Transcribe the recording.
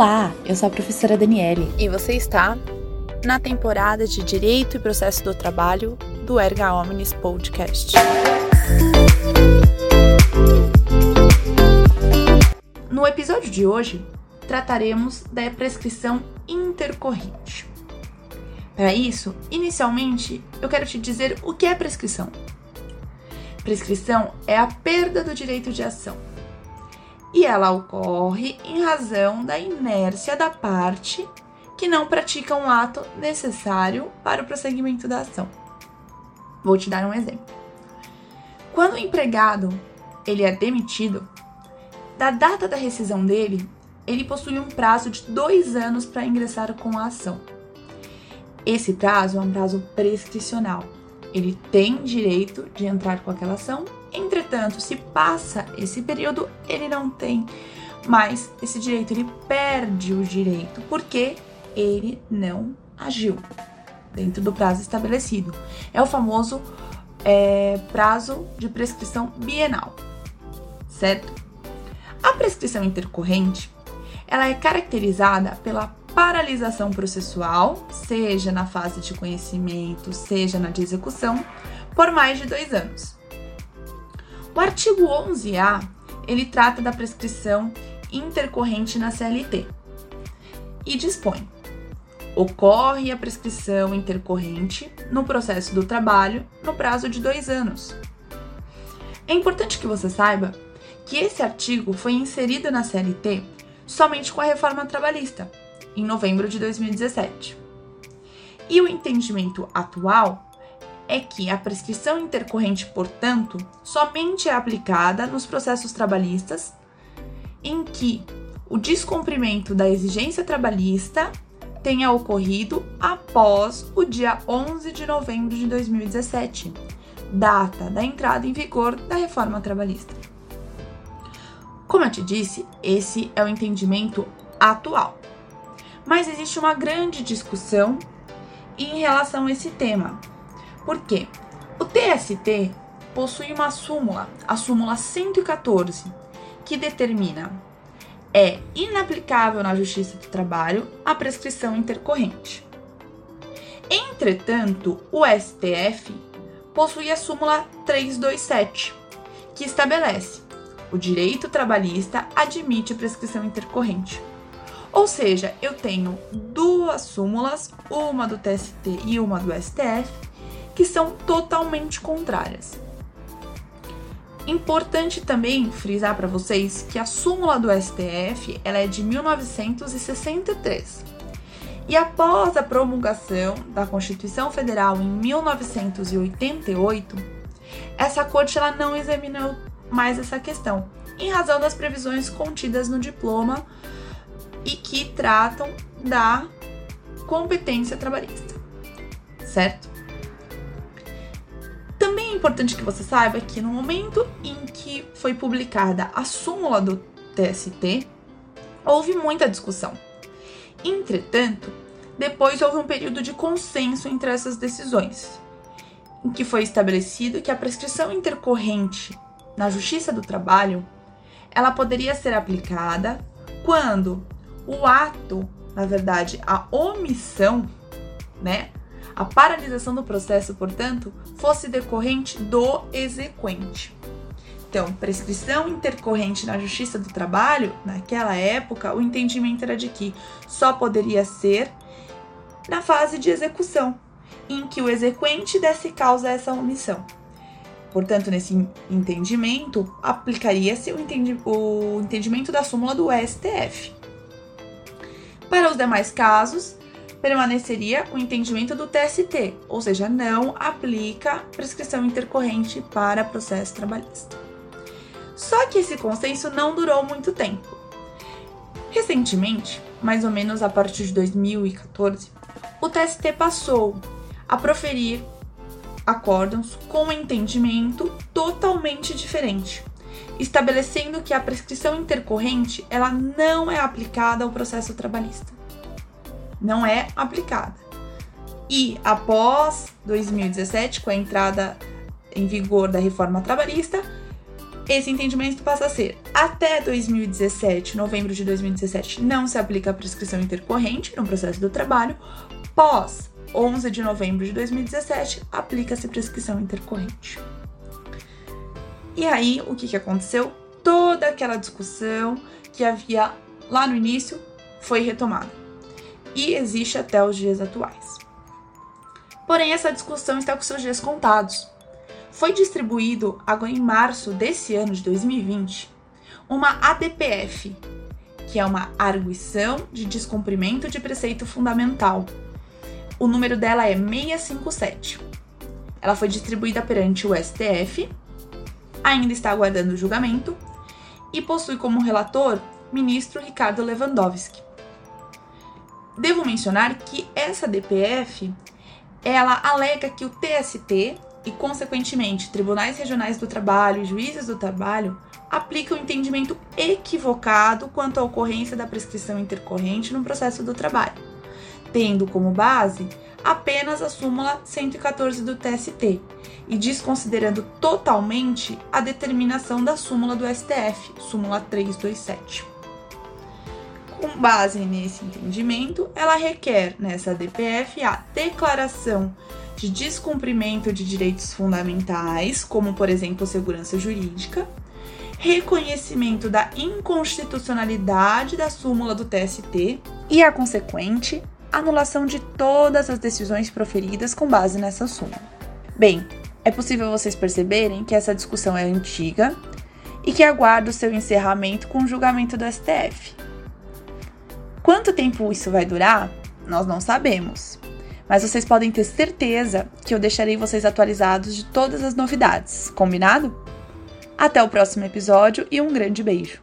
Olá, eu sou a professora Daniele. E você está na temporada de Direito e Processo do Trabalho do Erga Omnis Podcast. No episódio de hoje, trataremos da prescrição intercorrente. Para isso, inicialmente, eu quero te dizer o que é prescrição. Prescrição é a perda do direito de ação e ela ocorre em razão da inércia da parte que não pratica um ato necessário para o prosseguimento da ação. Vou te dar um exemplo. Quando o empregado ele é demitido, da data da rescisão dele, ele possui um prazo de dois anos para ingressar com a ação. Esse prazo é um prazo prescricional. Ele tem direito de entrar com aquela ação Entretanto, se passa esse período, ele não tem mais esse direito, ele perde o direito porque ele não agiu dentro do prazo estabelecido. É o famoso é, prazo de prescrição bienal, certo? A prescrição intercorrente ela é caracterizada pela paralisação processual, seja na fase de conhecimento, seja na de execução, por mais de dois anos. O artigo 11A, ele trata da prescrição intercorrente na CLT e dispõe: ocorre a prescrição intercorrente no processo do trabalho no prazo de dois anos. É importante que você saiba que esse artigo foi inserido na CLT somente com a reforma trabalhista, em novembro de 2017. E o entendimento atual é que a prescrição intercorrente, portanto, somente é aplicada nos processos trabalhistas em que o descumprimento da exigência trabalhista tenha ocorrido após o dia 11 de novembro de 2017, data da entrada em vigor da reforma trabalhista. Como eu te disse, esse é o entendimento atual. Mas existe uma grande discussão em relação a esse tema, por quê? O TST possui uma súmula, a súmula 114, que determina é inaplicável na Justiça do Trabalho a prescrição intercorrente. Entretanto, o STF possui a súmula 327, que estabelece o direito trabalhista admite prescrição intercorrente. Ou seja, eu tenho duas súmulas, uma do TST e uma do STF, que são totalmente contrárias. Importante também frisar para vocês que a súmula do STF ela é de 1963. E após a promulgação da Constituição Federal em 1988, essa corte ela não examinou mais essa questão, em razão das previsões contidas no diploma e que tratam da competência trabalhista, certo? É importante que você saiba que no momento em que foi publicada a súmula do TST, houve muita discussão. Entretanto, depois houve um período de consenso entre essas decisões, em que foi estabelecido que a prescrição intercorrente na Justiça do Trabalho, ela poderia ser aplicada quando o ato, na verdade, a omissão, né, a paralisação do processo, portanto, fosse decorrente do exequente. Então, prescrição intercorrente na Justiça do Trabalho, naquela época, o entendimento era de que só poderia ser na fase de execução, em que o exequente desse causa a essa omissão. Portanto, nesse entendimento, aplicaria-se o, entendi o entendimento da súmula do STF. Para os demais casos, permaneceria o entendimento do TST, ou seja, não aplica prescrição intercorrente para processo trabalhista. Só que esse consenso não durou muito tempo. Recentemente, mais ou menos a partir de 2014, o TST passou a proferir acórdãos com um entendimento totalmente diferente, estabelecendo que a prescrição intercorrente ela não é aplicada ao processo trabalhista não é aplicada. E após 2017, com a entrada em vigor da reforma trabalhista, esse entendimento passa a ser: até 2017, novembro de 2017, não se aplica a prescrição intercorrente no processo do trabalho. Pós 11 de novembro de 2017, aplica-se prescrição intercorrente. E aí, o que, que aconteceu? Toda aquela discussão que havia lá no início foi retomada e existe até os dias atuais. Porém, essa discussão está com seus dias contados. Foi distribuído agora em março desse ano de 2020 uma ADPF, que é uma arguição de descumprimento de preceito fundamental. O número dela é 657. Ela foi distribuída perante o STF, ainda está aguardando o julgamento e possui como relator ministro Ricardo Lewandowski. Devo mencionar que essa DPF ela alega que o TST e, consequentemente, tribunais regionais do trabalho e juízes do trabalho aplicam o entendimento equivocado quanto à ocorrência da prescrição intercorrente no processo do trabalho, tendo como base apenas a súmula 114 do TST e desconsiderando totalmente a determinação da súmula do STF, súmula 327. Com base nesse entendimento, ela requer nessa DPF a declaração de descumprimento de direitos fundamentais, como por exemplo segurança jurídica, reconhecimento da inconstitucionalidade da súmula do TST e a consequente anulação de todas as decisões proferidas com base nessa súmula. Bem, é possível vocês perceberem que essa discussão é antiga e que aguarda o seu encerramento com o julgamento do STF. Quanto tempo isso vai durar? Nós não sabemos. Mas vocês podem ter certeza que eu deixarei vocês atualizados de todas as novidades, combinado? Até o próximo episódio e um grande beijo!